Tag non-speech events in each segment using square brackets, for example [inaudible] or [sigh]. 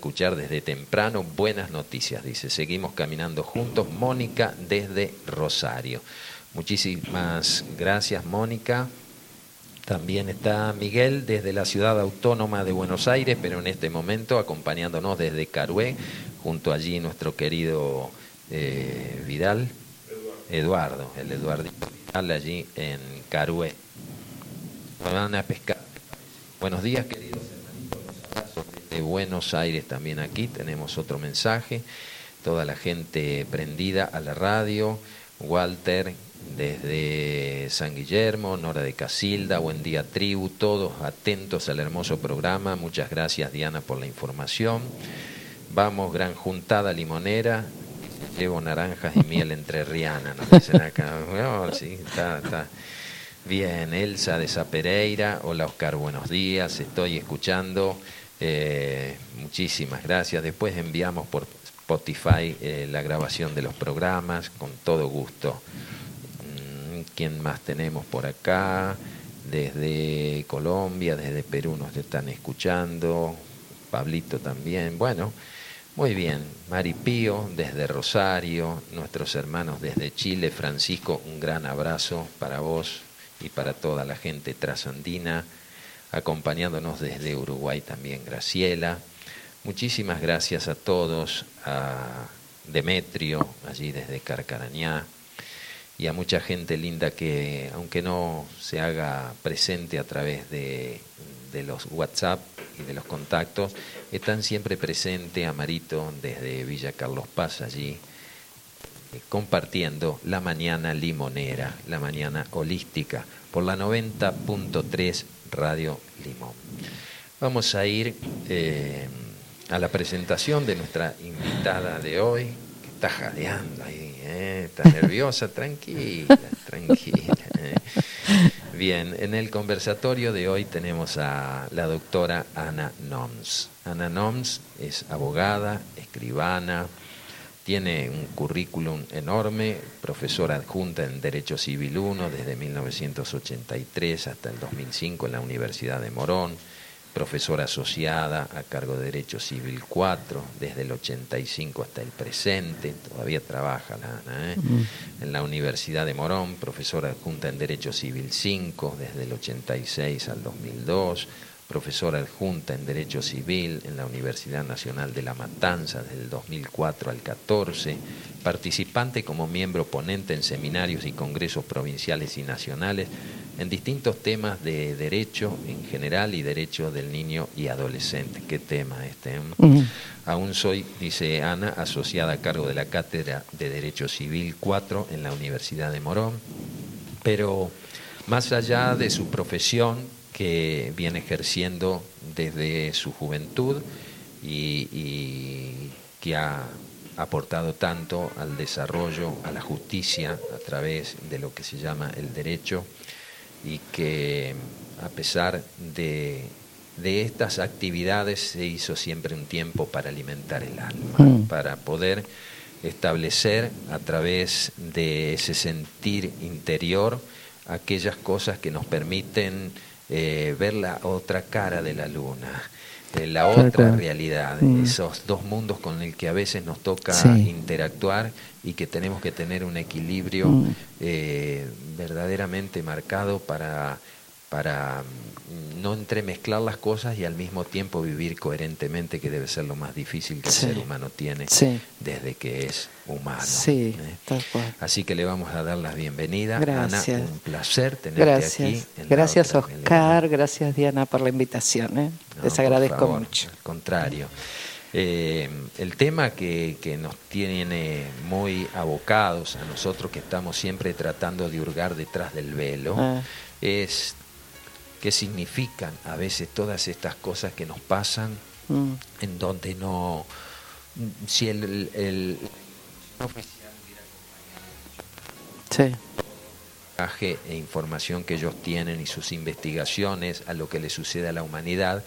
escuchar desde temprano. Buenas noticias, dice. Seguimos caminando juntos. Mónica desde Rosario. Muchísimas gracias, Mónica. También está Miguel desde la ciudad autónoma de Buenos Aires, pero en este momento acompañándonos desde Carué, junto allí nuestro querido eh, Vidal, Eduardo, el Eduardo Vidal allí en Carué. Van a pescar. Buenos días, queridos de Buenos Aires también aquí. Tenemos otro mensaje. Toda la gente prendida a la radio. Walter desde San Guillermo, Nora de Casilda, Buen Día Tribu, todos atentos al hermoso programa. Muchas gracias Diana por la información. Vamos, gran juntada limonera. Llevo naranjas y miel entre Riana, nos dicen acá. [laughs] sí, está, está. Bien, Elsa de Zapereira. Hola Oscar, buenos días. Estoy escuchando eh, muchísimas gracias. Después enviamos por Spotify eh, la grabación de los programas con todo gusto. Mm, ¿Quién más tenemos por acá? Desde Colombia, desde Perú nos están escuchando. Pablito también. Bueno, muy bien. Maripío desde Rosario, nuestros hermanos desde Chile. Francisco, un gran abrazo para vos y para toda la gente trasandina acompañándonos desde Uruguay también Graciela. Muchísimas gracias a todos, a Demetrio, allí desde Carcarañá, y a mucha gente linda que, aunque no se haga presente a través de, de los WhatsApp y de los contactos, están siempre presentes, Amarito desde Villa Carlos Paz, allí, eh, compartiendo la mañana limonera, la mañana holística, por la 90.3 Radio Limón. Vamos a ir eh, a la presentación de nuestra invitada de hoy, que está jadeando ahí, eh, está [laughs] nerviosa, tranquila, tranquila. Eh. Bien, en el conversatorio de hoy tenemos a la doctora Ana Noms. Ana Noms es abogada, escribana, tiene un currículum enorme, profesora adjunta en Derecho Civil 1 desde 1983 hasta el 2005 en la Universidad de Morón, profesora asociada a cargo de Derecho Civil 4 desde el 85 hasta el presente, todavía trabaja la ¿eh? en la Universidad de Morón, profesora adjunta en Derecho Civil 5 desde el 86 al 2002 profesora adjunta en Derecho Civil en la Universidad Nacional de La Matanza desde el 2004 al 14, participante como miembro ponente en seminarios y congresos provinciales y nacionales en distintos temas de derecho en general y derecho del niño y adolescente. ¿Qué tema este? Eh? Aún soy, dice Ana, asociada a cargo de la Cátedra de Derecho Civil 4 en la Universidad de Morón, pero más allá de su profesión, que viene ejerciendo desde su juventud y, que ha aportado tanto al desarrollo, a la justicia a través de lo que se llama el derecho y que a pesar de, estas actividades se hizo siempre un tiempo para alimentar el alma, mm. para poder establecer a través de ese sentir interior aquellas cosas que nos permiten eh, ver la otra cara de la luna, de la otra realidad, mm. esos dos mundos con el que a veces nos toca interactuar y que tenemos que tener un equilibrio mm. eh, verdaderamente marcado para, para no entremezclar las cosas y al mismo tiempo vivir coherentemente, que debe ser lo más difícil que el ser humano tiene desde que es humano. Sí, ¿eh? Así que le vamos a dar la bienvenida. Gracias. Ana, un placer tenerte gracias. aquí. gracias, Oscar. Gracias, Diana, por la invitación. ¿eh? Les agradezco mucho. Al contrario. Eh, el tema que, que, nos tiene muy abocados a nosotros que estamos siempre tratando de hurgar detrás del velo ah. es qué significan a veces todas estas cosas que nos pasan, mm. en donde no, si el, el, oficial sí. e información que ellos tienen y sus investigaciones a lo que le sucede a la humanidad,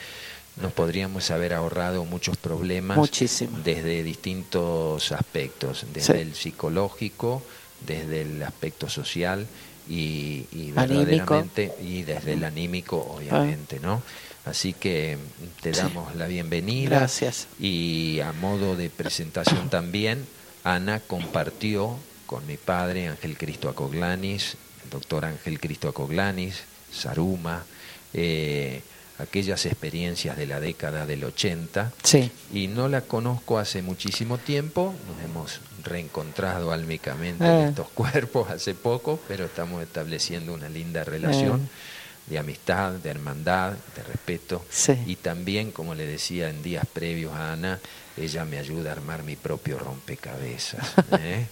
nos podríamos haber ahorrado muchos problemas Muchísimo. desde distintos aspectos, desde el psicológico, desde el aspecto social y, y verdaderamente y desde el anímico obviamente no Así que te damos la bienvenida. Gracias. Y a modo de presentación también, Ana compartió con mi padre, Ángel Cristo Acoglanis, el doctor Ángel Cristo Acoglanis, Saruma, eh, aquellas experiencias de la década del 80. Sí. Y no la conozco hace muchísimo tiempo, nos hemos reencontrado álmicamente en Eh. estos [laughs] cuerpos hace poco, pero estamos estableciendo una linda relación Eh. de amistad, de hermandad, de respeto. Sí. Y también, como le decía en días previos a Ana, ella me ayuda a armar mi propio rompecabezas, [laughs] ¿eh?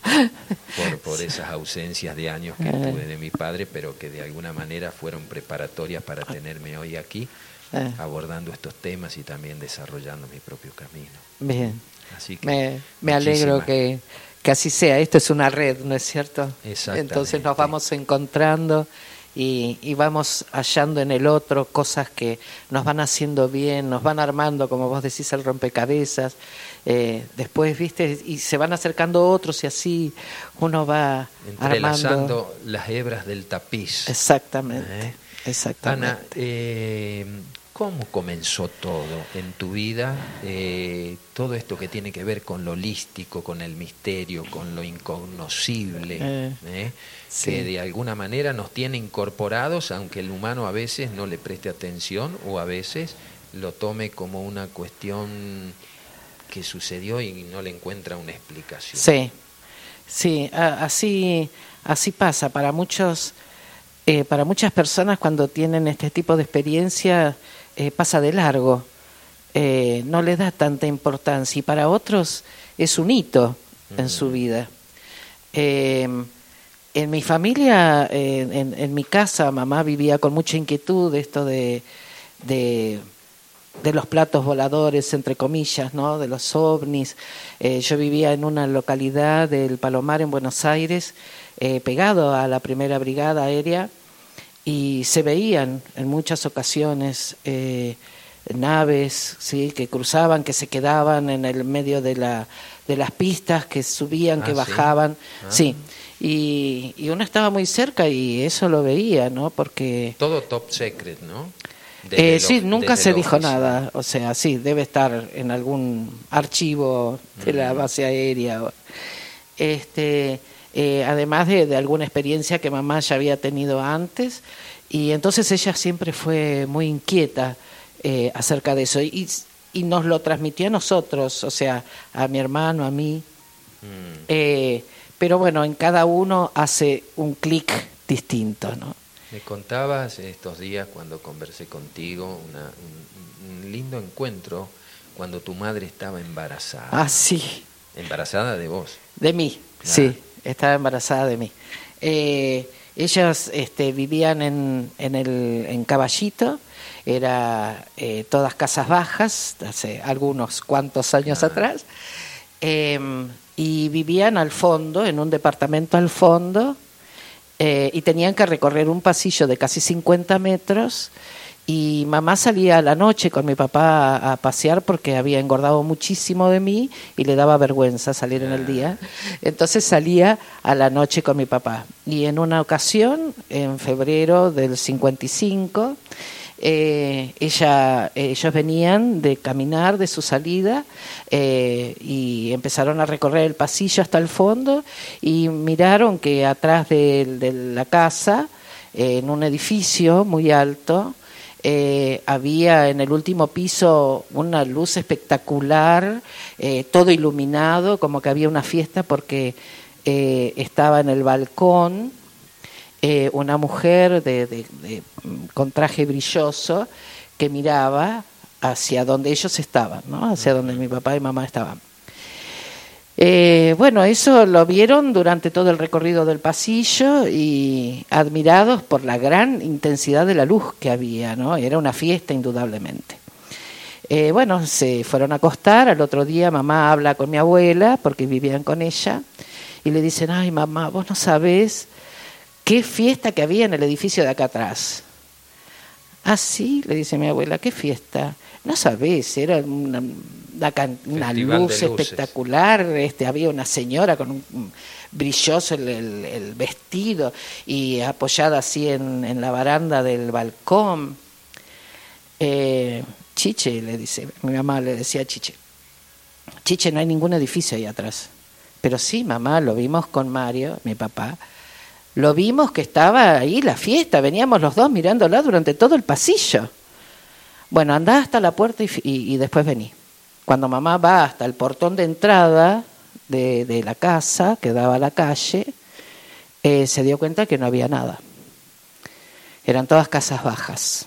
por, por esas ausencias de años que tuve de mi padre, pero que de alguna manera fueron preparatorias para tenerme hoy aquí, Eh. abordando estos temas y también desarrollando mi propio camino. Bien. Así que Me, me alegro que, que así sea. Esto es una red, ¿no es cierto? Exactamente. Entonces nos vamos encontrando y, y vamos hallando en el otro cosas que nos van haciendo bien, nos van armando, como vos decís, el rompecabezas. Eh, después, viste, y se van acercando otros y así uno va entrelazando armando. las hebras del tapiz. Exactamente. ¿Eh? Exactamente. Ana, eh, ¿cómo comenzó todo en tu vida? Eh, todo esto que tiene que ver con lo holístico, con el misterio, con lo incognoscible, Eh, ¿eh? sí. que de alguna manera nos tiene incorporados, aunque el humano a veces no le preste atención o a veces lo tome como una cuestión que sucedió y no le encuentra una explicación. Sí, sí, así, así pasa. Para muchos, eh, para muchas personas cuando tienen este tipo de experiencia eh, pasa de largo, eh, no le da tanta importancia y para otros es un hito en su vida. Eh, en mi familia, en, en mi casa, mamá vivía con mucha inquietud esto de, de, de los platos voladores, entre comillas, ¿no? de los ovnis. Eh, yo vivía en una localidad del Palomar, en Buenos Aires, eh, pegado a la primera brigada aérea, y se veían en muchas ocasiones eh, naves ¿sí? que cruzaban, que se quedaban en el medio de, la, de las pistas, que subían, Ah, que ¿sí? bajaban. Ah. Sí. Y, y uno estaba muy cerca y eso lo veía, ¿no? Porque Todo top secret, ¿no? Eh, sí, nunca se dijo nada. O sea, sí, debe estar en algún archivo de la base aérea. Este, eh, además de, de alguna experiencia que mamá ya había tenido antes. Y entonces ella siempre fue muy inquieta eh, acerca de eso. Y, y nos lo transmitió a nosotros, o sea, a mi hermano, a mí. Mm. Eh, pero bueno, en cada uno hace un clic distinto, ¿no? Me contabas estos días cuando conversé contigo una- un, un lindo encuentro cuando tu madre estaba embarazada. Ah, sí, Embarazada de vos. de mí, sí, estaba embarazada de mí. Eh, ellos este, vivían en, en, el, en Caballito, era eh, todas casas bajas, hace algunos cuantos años Claro. atrás, eh, y vivían al fondo, en un departamento al fondo, eh, y tenían que recorrer un pasillo de casi 50 metros y mamá salía a la noche con mi papá a, a pasear porque había engordado muchísimo de mí y le daba vergüenza salir en el día. Entonces salía a la noche con mi papá. Y en una ocasión, en febrero del 55, eh, ella, ellos venían de caminar de su salida eh, y empezaron a recorrer el pasillo hasta el fondo y miraron que atrás de, la casa, eh, en un edificio muy alto, eh, había en el último piso una luz espectacular, eh, todo iluminado, como que había una fiesta porque eh, estaba en el balcón eh, una mujer de, con traje brilloso que miraba hacia donde ellos estaban, ¿no? hacia donde mi papá y mamá estaban. Eh, bueno, eso lo vieron durante todo el recorrido del pasillo y admirados por la gran intensidad de la luz que había, ¿no? Era una fiesta indudablemente. Eh, bueno, se fueron a acostar, al otro día mamá habla con mi abuela, porque vivían con ella, y le dicen, ay mamá, vos no sabés qué fiesta que había en el edificio de acá atrás. Ah, sí, le dice mi abuela, ¿qué fiesta? No sabés, era una, luz espectacular, este, había una señora con un un brilloso el, el- el vestido y apoyada así en, en la baranda del balcón. eh, Chiche, le dice, mi mamá le decía a Chiche, Chiche, no hay ningún edificio ahí atrás. Pero sí, mamá, lo vimos con Mario, mi papá, lo vimos que estaba ahí la fiesta, veníamos los dos mirándola durante todo el pasillo. Bueno, andá hasta la puerta y, y, después vení. Cuando mamá va hasta el portón de entrada de, de la casa que daba a la calle, eh, se dio cuenta que no había nada. Eran todas casas bajas.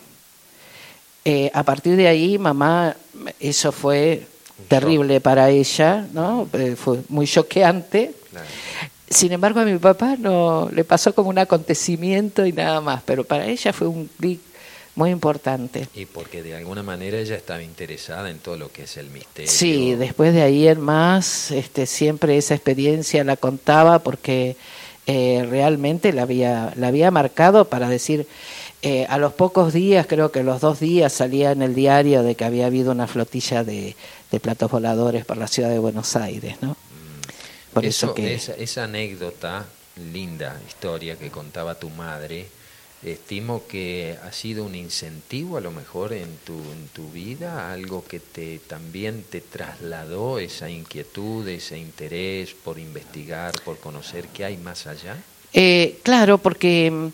Eh, a partir de ahí, mamá, eso fue terrible para ella, ¿no? Eh, fue muy choqueante. Sin embargo, a mi papá no le pasó como un acontecimiento y nada más, pero para ella fue un clic muy importante. Y porque de alguna manera ella estaba interesada en todo lo que es el misterio. Sí, después de ahí en más, este, siempre esa experiencia la contaba porque eh, realmente la había, la había marcado para decir, eh, a los pocos días, creo que los dos días, salía en el diario de que había habido una flotilla de, platos voladores por la ciudad de Buenos Aires, ¿no? Eso, que... esa, esa anécdota, linda historia que contaba tu madre, estimo que ha sido un incentivo a lo mejor en tu, en tu vida, algo que te también te trasladó esa inquietud, ese interés por investigar, por conocer qué hay más allá. Eh, claro, porque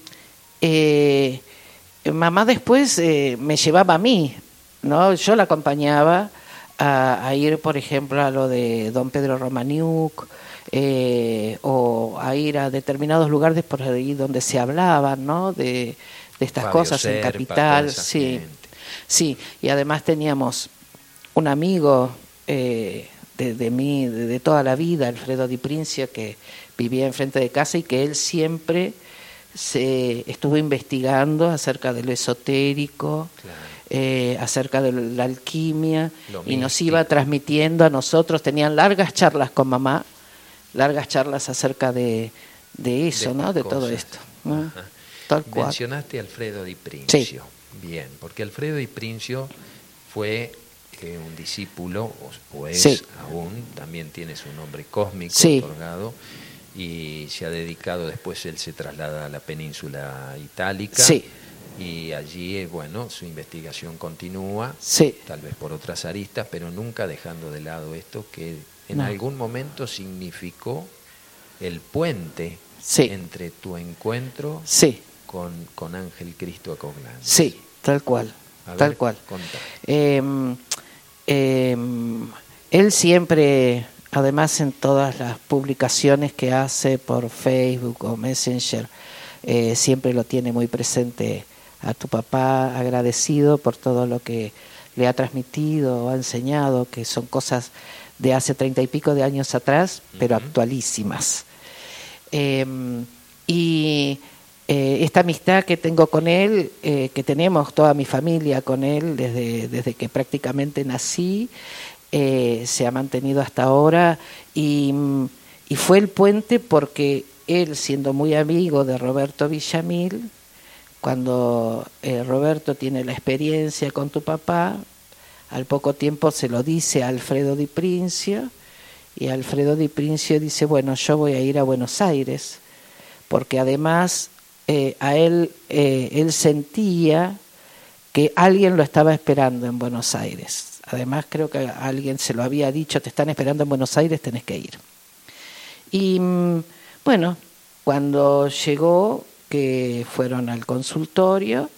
eh, mamá después eh, me llevaba a mí, ¿no? Yo la acompañaba a, ir, por ejemplo, a lo de don Pedro Romaniuk, eh, o a ir a determinados lugares por ahí donde se hablaban, ¿no? De, estas cosas en Capital, sí, sí. Y además teníamos un amigo eh, de, de, mí, de, toda la vida, Alfredo Di Princio, que vivía enfrente de casa y que él siempre se estuvo investigando acerca de lo esotérico, eh, acerca de la alquimia, y nos iba transmitiendo a nosotros, tenían largas charlas con mamá, largas charlas acerca de, de eso, ¿no? De todo esto. Mencionaste a Alfredo Di Princio. Bien, porque Alfredo Di Princio fue eh, un discípulo, o, es aún, también tiene su nombre cósmico otorgado y se ha dedicado, después él se traslada a la península itálica. Y allí, eh, bueno, su investigación continúa, tal vez por otras aristas, pero nunca dejando de lado esto que en algún momento significó el puente entre tu encuentro con, con Ángel Cristo Acoglán. Sí, tal cual, tal cual. Em, em, él siempre además en todas las publicaciones que hace por Facebook o Messenger, eh, siempre lo tiene muy presente a tu papá, agradecido por todo lo que le ha transmitido o ha enseñado, que son cosas de hace treinta y pico de años atrás, pero actualísimas. Em, y eh, esta amistad que tengo con él, eh, que tenemos toda mi familia con él desde, desde que prácticamente nací, eh, se ha mantenido hasta ahora y, fue el puente porque él, siendo muy amigo de Roberto Villamil, cuando eh, Roberto tiene la experiencia con tu papá, al poco tiempo se lo dice a Alfredo Di Princio y Alfredo Di Princio dice, bueno, yo voy a ir a Buenos Aires, porque además eh, a él, él sentía que alguien lo estaba esperando en Buenos Aires Además, creo que alguien se lo había dicho, te están esperando en Buenos Aires, tenés que ir. Y mm, bueno, cuando llegó, que fueron al consultorio,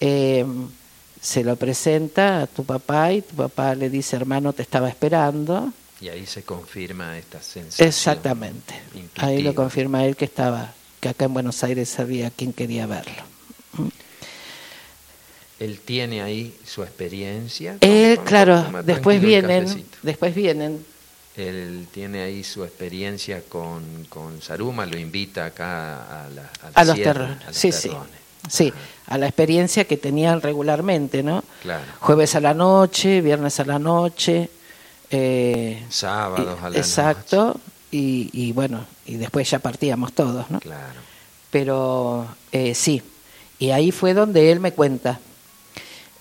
em, se lo presenta a tu papá y tu papá le dice, hermano, te estaba esperando. Y ahí se confirma esta sensación. Exactamente. Ahí lo confirma él que estaba, que acá en Buenos Aires sabía quién quería verlo. Él tiene ahí su experiencia. Él, claro, después vienen, después vienen. Él tiene ahí su experiencia con, con Saruma, lo invita acá a, la, a, los terrones. Sí, sí. Sí, a la experiencia que tenían regularmente, ¿no? Claro. Jueves a la noche, viernes a la noche. Eh, Sábados a la exacto, Y, y bueno, y después ya partíamos todos, ¿no? Claro. Pero eh, sí, y ahí fue donde él me cuenta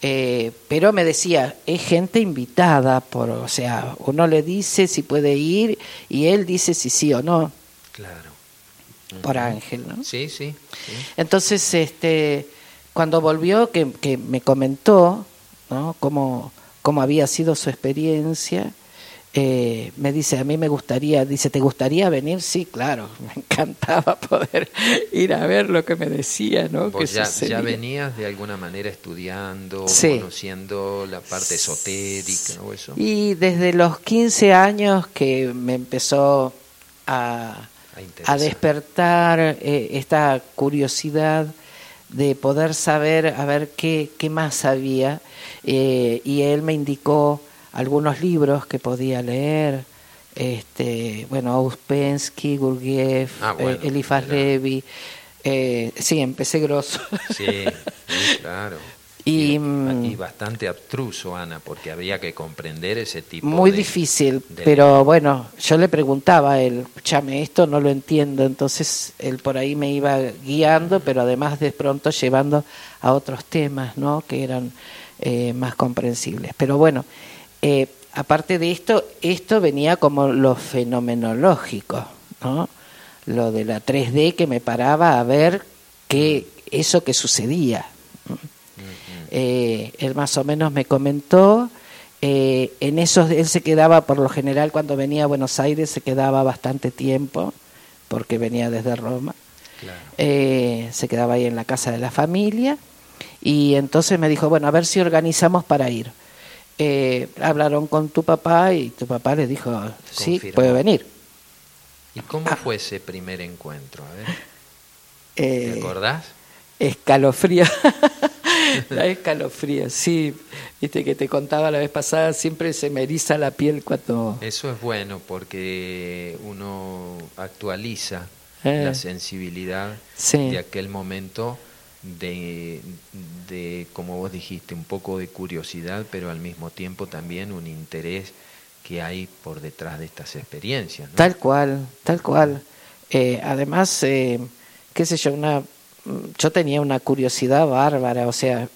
eh, pero me decía, es gente invitada, por, o sea, uno le dice si puede ir y él dice si sí o no. Claro. Por Ángel, ¿no? Sí, sí, Entonces, este, cuando volvió, que, que me comentó ¿no? Cómo, cómo había sido su experiencia. Eh, me dice, a mí me gustaría, dice, ¿te gustaría venir? Sí, claro, [laughs] me encantaba poder ir a ver lo que me decía, ¿no? ¿Vos ya, ya, venías de alguna manera estudiando, conociendo la parte esotérica o eso? Y desde los 15 años que me empezó a, a despertar eh, esta curiosidad de poder saber a ver qué, qué más había eh, y él me indicó algunos libros que podía leer este bueno Auspensky, Gurgiev, ah, eh, Elifaz Levi sí empecé grosso sí [laughs] claro y, mm, bastante abstruso, Ana, porque había que comprender ese tipo Muy difícil, pero bueno, yo le preguntaba a él, chame, esto no lo entiendo, entonces él por ahí me iba guiando, pero además de pronto llevando a otros temas, ¿no? Que eran eh, más comprensibles. Pero bueno, eh, aparte de esto, esto venía como lo fenomenológico, ¿no? Lo de la 3D que me paraba a ver qué, eso que sucedía. Eh, él más o menos me comentó. Eh, en eso él se quedaba, por lo general, cuando venía a Buenos Aires, se quedaba bastante tiempo, porque venía desde Roma. Eh, se quedaba ahí en la casa de la familia. Y entonces me dijo, bueno, a ver si organizamos para ir. Hablaron con tu papá y tu papá le dijo, sí, puede venir. ¿Y cómo ah. fue ese primer encuentro? A ver. ¿Te acordás? Escalofrío. [laughs] la escalofrío, sí. Viste que te contaba la vez pasada, siempre se me eriza la piel cuando... Eso es bueno porque uno actualiza eh. la sensibilidad de aquel momento de, de, como vos dijiste, un poco de curiosidad, pero al mismo tiempo también un interés que hay por detrás de estas experiencias. Tal cual, tal cual. Eh, además, eh, qué sé yo, una yo tenía una curiosidad bárbara, o sea,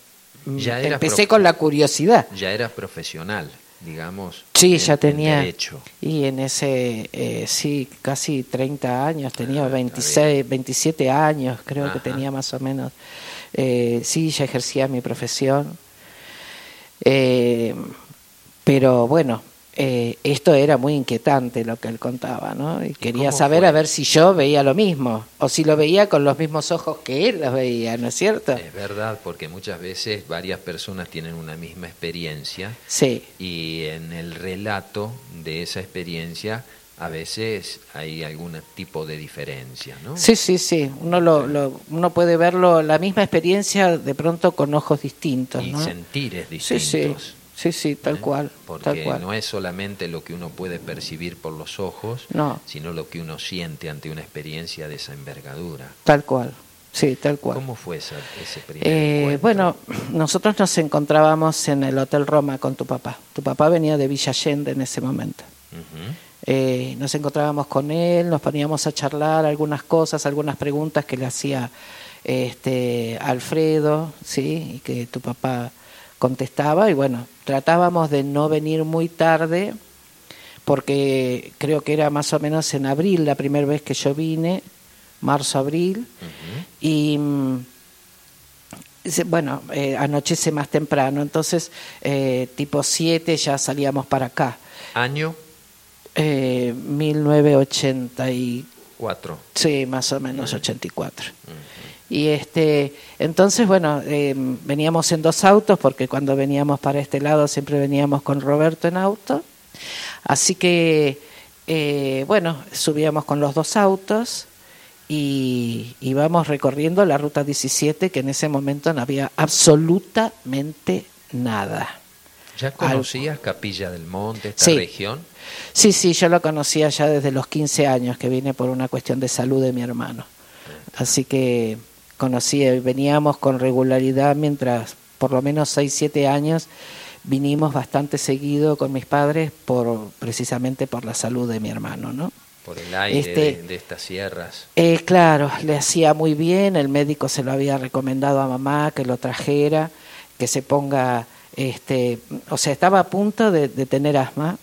ya empecé con la curiosidad. Ya eras profesional, digamos. Sí, ya tenía. y en ese, eh, sí, casi 30 años, tenía 26, ah, 27 años, creo que tenía más o menos. Eh, sí, ya ejercía mi profesión. Eh, pero bueno, eh, esto era muy inquietante lo que él contaba, ¿no? Y quería saber a ver si yo veía lo mismo, o si lo veía con los mismos ojos que él los veía, ¿no es cierto? Es verdad, porque muchas veces varias personas tienen una misma experiencia sí. y en el relato de esa experiencia a veces hay algún tipo de diferencia, ¿no? Sí, sí, sí. Uno, lo, uno puede verlo, la misma experiencia de pronto con ojos distintos, y ¿no? sentires distintos. Sí, sí. Sí, sí, tal ¿Eh? cual. Porque no es solamente lo que uno puede percibir por los ojos, sino lo que uno siente ante una experiencia de esa envergadura. Tal cual, sí, tal cual. ¿Cómo fue ese primer eh, Bueno, nosotros nos encontrábamos en el Hotel Roma con tu papá. Tu papá venía de Villa Allende en ese momento. Eh, nos encontrábamos con él, nos poníamos a charlar algunas cosas, algunas preguntas que le hacía este Alfredo, sí, y que tu papá contestaba y bueno, tratábamos de no venir muy tarde porque creo que era más o menos en abril la primera vez que yo vine, marzo-abril, y bueno, eh, anochece más temprano, entonces eh, tipo 7 ya salíamos para acá. ¿Año? Eh, 1984. Sí, más o menos 84. Y este, entonces, bueno, eh, veníamos en dos autos, porque cuando veníamos para este lado siempre veníamos con Roberto en auto. Así que, eh, bueno, subíamos con los dos autos y íbamos recorriendo la ruta 17, que en ese momento no había absolutamente nada. ¿Ya conocías Capilla del Monte, esta región? Sí, sí, yo lo conocía ya desde los 15 años, que vine por una cuestión de salud de mi hermano. Así que conocía y veníamos con regularidad mientras por lo menos 6, 7 años vinimos bastante seguido con mis padres por precisamente por la salud de mi hermano, ¿no? Por el aire este, de, estas sierras. Eh, claro, le hacía muy bien, el médico se lo había recomendado a mamá que lo trajera, que se ponga, este, o sea, estaba a punto de, tener asma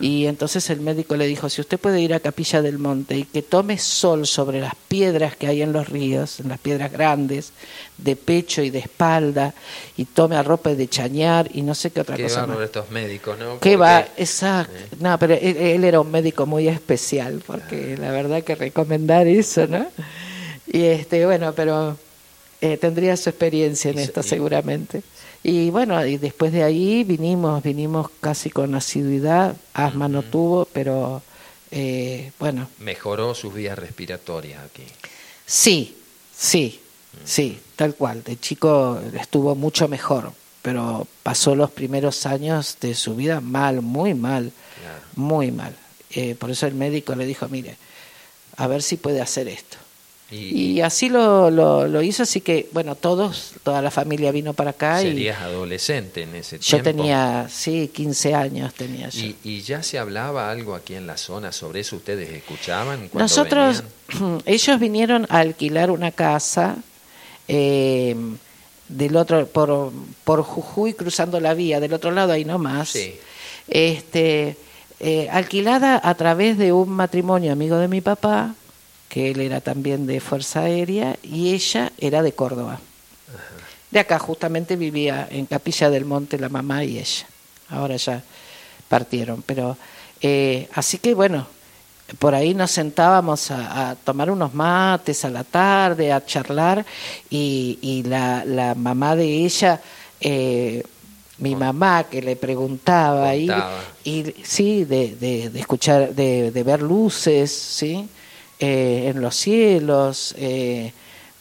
Y entonces el médico le dijo, si usted puede ir a Capilla del Monte y que tome sol sobre las piedras que hay en los ríos, en las piedras grandes, de pecho y de espalda, y tome arrope de chañar y no sé qué otra Qué cosa más. estos médicos, ¿no? ¿Qué va? Exacto. Eh. No, pero él, él era un médico muy especial, porque la verdad que recomendar eso, ¿no? Y este, bueno, pero eh, tendría su experiencia en esto seguramente. Y bueno, y después de ahí vinimos, vinimos casi con asiduidad, asma no tuvo, pero eh, bueno, Mejoró sus vías respiratorias aquí. sí, sí, sí, tal cual. De chico estuvo mucho mejor, pero pasó los primeros años de su vida mal, muy mal. Claro. muy mal. Eh, por eso el médico le dijo, mire, a ver si puede hacer esto. Y, Y así lo, lo, lo hizo, así que, bueno, todos, toda la familia vino para acá y serías adolescente en ese yo tiempo. tenía, sí, 15 años tenía yo. Y, y ya se hablaba algo aquí en la zona sobre eso. ¿Ustedes escuchaban? cuando Nosotros, venían? [clears throat] ellos vinieron a alquilar una casa eh, del otro, por, por Jujuy, cruzando la vía, del otro lado ahí nomás. Sí. este, eh, alquilada a través de un matrimonio amigo de mi papá, que él era también de Fuerza Aérea, y ella era de Córdoba. De acá justamente vivía en Capilla del Monte la mamá y ella. Ahora ya partieron, pero eh, así que bueno, por ahí nos sentábamos a, a tomar unos mates a la tarde, a charlar, y, y la, la mamá de ella, eh, mi mamá que le preguntaba Contaba. y sí, de, de, de escuchar, de, de ver luces, sí, Eh, en los cielos, eh,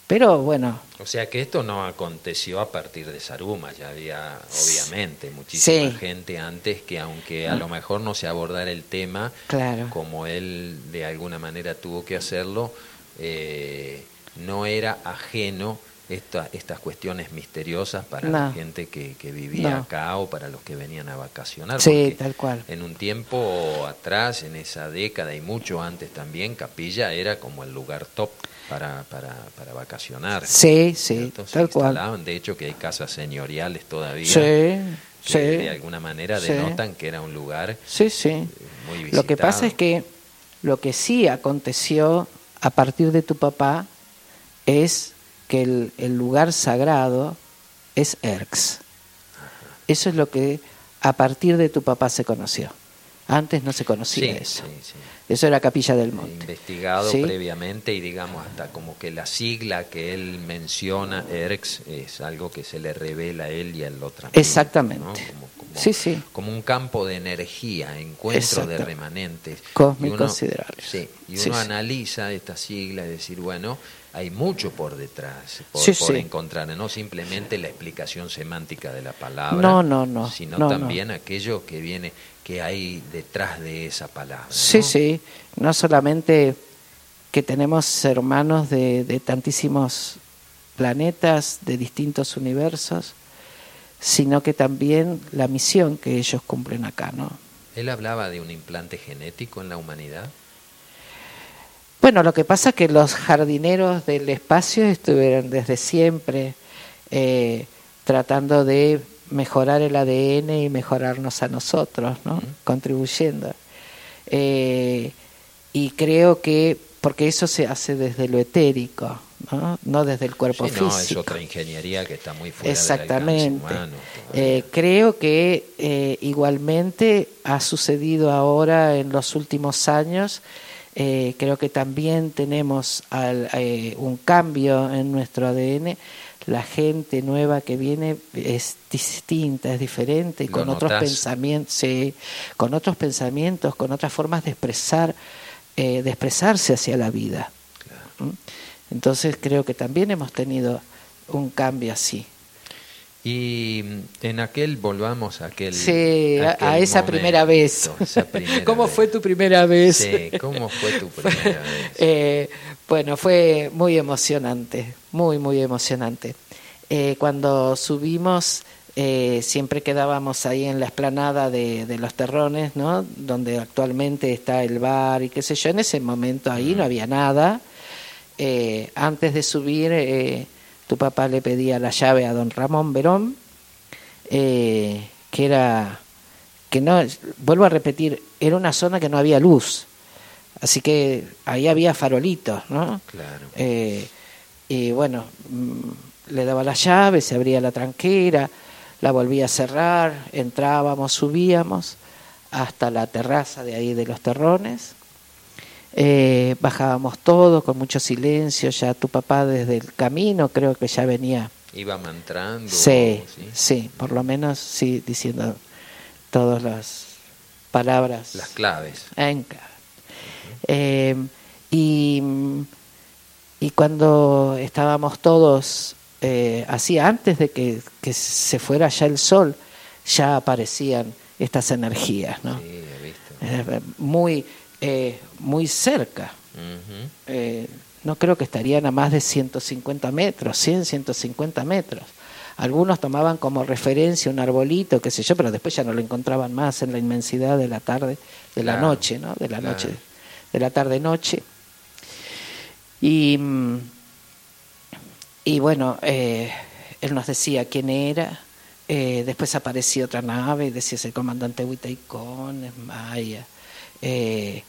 pero bueno, O sea que esto no aconteció a partir de Saruma, ya había obviamente muchísima Sí. gente antes que aunque a lo mejor no se abordara el tema, claro. como él de alguna manera tuvo que hacerlo, eh, no era ajeno esta, estas cuestiones misteriosas para la gente que, que vivía No. acá o para los que venían a vacacionar. Sí, tal cual. En un tiempo atrás, en esa década y mucho antes también, Capilla era como el lugar top para, para, para vacacionar. Sí, sí, tal cual. De hecho, que hay casas señoriales todavía Sí, que sí. de alguna manera Sí. denotan que era un lugar Sí, sí. muy visitado. Lo que pasa es que lo que sí aconteció a partir de tu papá es que el, el lugar sagrado es Erx. Eso es lo que a partir de tu papá se conoció. Antes no se conocía Sí, eso. sí, sí. Eso era Capilla del Monte. investigado Sí. previamente y digamos hasta como que la sigla que él menciona, ERX, es algo que se le revela a él y al otro. Exactamente. Como, como- Sí, sí. como un campo de energía, encuentro de remanentes. Cósmico Y uno- considerable. Sí, y uno sí. analiza esta sigla y decir, bueno, hay mucho por detrás, por, Sí, por sí. encontrar, no simplemente la explicación semántica de la palabra, No, no, no, sino no, no. también aquello que viene, que hay detrás de esa palabra. Sí, sí. No solamente que tenemos hermanos de, de tantísimos planetas, de distintos universos, sino que también la misión que ellos cumplen acá, ¿no? Él hablaba de un implante genético en la humanidad. Bueno, lo que pasa es que los jardineros del espacio estuvieron desde siempre eh, tratando de mejorar el ADN y mejorarnos a nosotros, ¿no? Contribuyendo. Eh, y creo que, porque eso se hace desde lo etérico, ¿no? No desde el cuerpo Sí, no, es físico. otra ingeniería que está muy fuera Exactamente. del humano. Eh, creo que eh, igualmente ha sucedido ahora en los últimos años. eh, creo que también tenemos al- un cambio en nuestro ADN. La gente nueva que viene es distinta, es diferente, y ¿Lo con otros pensamientos, sí, con otros pensamientos, con otras formas de expresar, eh, de expresarse hacia la vida. ¿Mm? Entonces creo que también hemos tenido un cambio así. Y en aquel, volvamos a aquel. Sí, a, aquel a esa momento, primera vez. esa primera [laughs] ¿Cómo vez. fue tu primera vez? Sí, ¿cómo fue tu primera [laughs] vez? Eh, bueno, fue muy emocionante, muy, muy emocionante. Eh, cuando subimos, eh, siempre quedábamos ahí en la esplanada de, de los terrones, ¿no? Donde actualmente está el bar y qué sé yo. En ese momento ahí no había nada. Eh, antes de subir, eh, tu papá le pedía la llave a don Ramón Verón, eh, que era que no, vuelvo a repetir, era una zona que no había luz. Así que ahí había farolitos, ¿no? Claro. Eh, y bueno, mm, le daba la llave, se abría la tranquera, la volvía a cerrar, entrábamos, subíamos hasta la terraza de ahí de los terrones. Eh, bajábamos todo con mucho silencio, ya tu papá desde el camino creo que ya venía. Iba mantrando. Sí, sí, por lo menos sí, diciendo todas las palabras. Las claves. En eh, y, y cuando estábamos todos, eh, así antes de que, que, se fuera ya el sol, ya aparecían estas energías, ¿no? Sí, he visto. Eh, muy, eh, muy cerca. eh, no creo que estarían a más de 150 metros, 100, 150 metros. Algunos tomaban como referencia un arbolito, qué sé yo, pero después ya no lo encontraban más en la inmensidad de la tarde, de la Claro, noche, ¿no? De la claro. noche, de la tarde-noche. Y, y bueno, eh, él nos decía quién era. eh, después apareció otra nave, decía es el comandante Huitaicón, es Maya. Eh,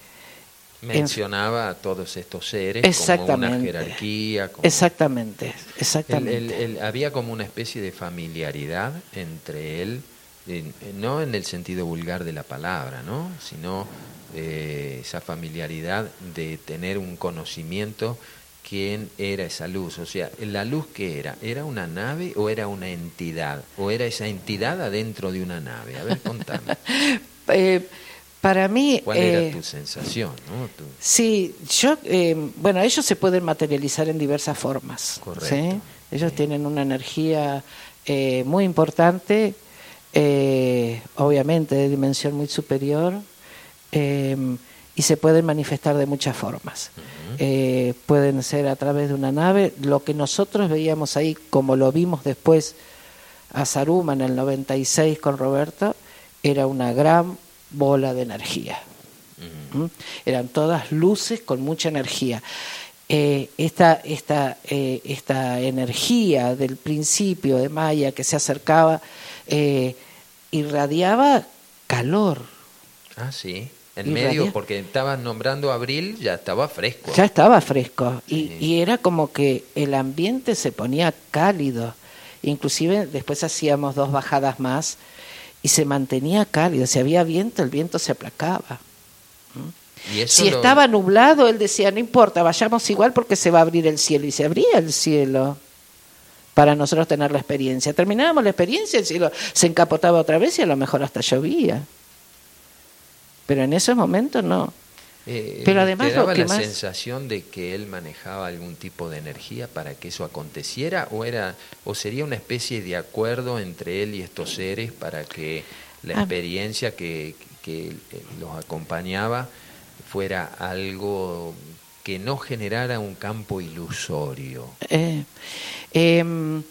Mencionaba a todos estos seres como una Exactamente. jerarquía. como- exactamente, exactamente. había como una especie de familiaridad entre él, no en el sentido vulgar de la palabra, ¿no? sino eh, esa familiaridad de tener un conocimiento quién era esa luz. O sea, ¿la luz qué era? ¿Era una nave o era una entidad? ¿O era esa entidad adentro de una nave? A ver, contame. [laughs] Eh, para mí, ¿Cuál eh, era tu sensación? ¿no? Tu- sí, yo, eh, bueno, ellos se pueden materializar en diversas formas. Correcto. ¿sí? Ellos Sí. tienen una energía eh, muy importante, eh, obviamente de dimensión muy superior, eh, y se pueden manifestar de muchas formas. Eh, pueden ser a través de una nave, lo que nosotros veíamos ahí, como lo vimos después a Saruma en el 96 con Roberto, era una gran bola de energía. ¿Mm? Eran todas luces con mucha energía. Eh, esta, esta, eh, esta energía del principio de Maya que se acercaba eh, irradiaba calor. Ah, sí. En medio, porque estabas nombrando abril, ya estaba fresco. Ya estaba fresco y, Sí. y era como que el ambiente se ponía cálido. Inclusive después hacíamos dos bajadas más y se mantenía cálido. Si había viento, el viento se aplacaba. Y eso Si lo- estaba nublado, él decía, no importa, vayamos igual porque se va a abrir el cielo. Y se abría el cielo para nosotros tener la experiencia. Terminábamos la experiencia, el cielo se encapotaba otra vez y a lo mejor hasta llovía. Pero en esos momentos no. Eh, Pero además ¿Te lo daba que la más- sensación de que él manejaba algún tipo de energía para que eso aconteciera o era o sería una especie de acuerdo entre él y estos seres para que la Ah. experiencia que, que los acompañaba fuera algo que no generara un campo ilusorio? Eh, em,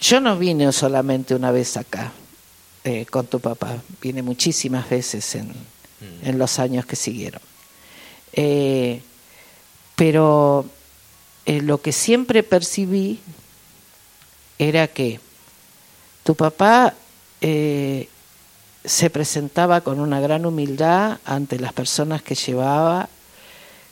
yo no vine solamente una vez acá eh, con tu papá, vine muchísimas veces en, Mm. en los años que siguieron. Eh, pero eh, lo que siempre percibí era que tu papá eh, se presentaba con una gran humildad ante las personas que llevaba.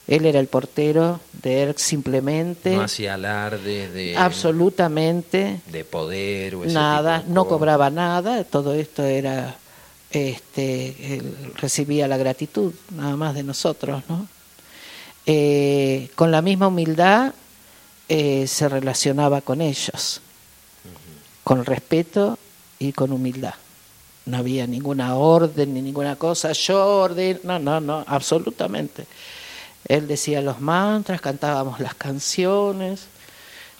Él era el portero de ERC simplemente. No hacía alarde de, absolutamente de poder o ese nada, tipo de no cobraba nada, todo esto era, este, él recibía la gratitud nada más de nosotros, ¿no? Eh, con la misma humildad eh, se relacionaba con ellos, con respeto y con humildad. No había ninguna orden ni ninguna cosa, yo orden, no, no, no, absolutamente. Él decía los mantras, cantábamos las canciones.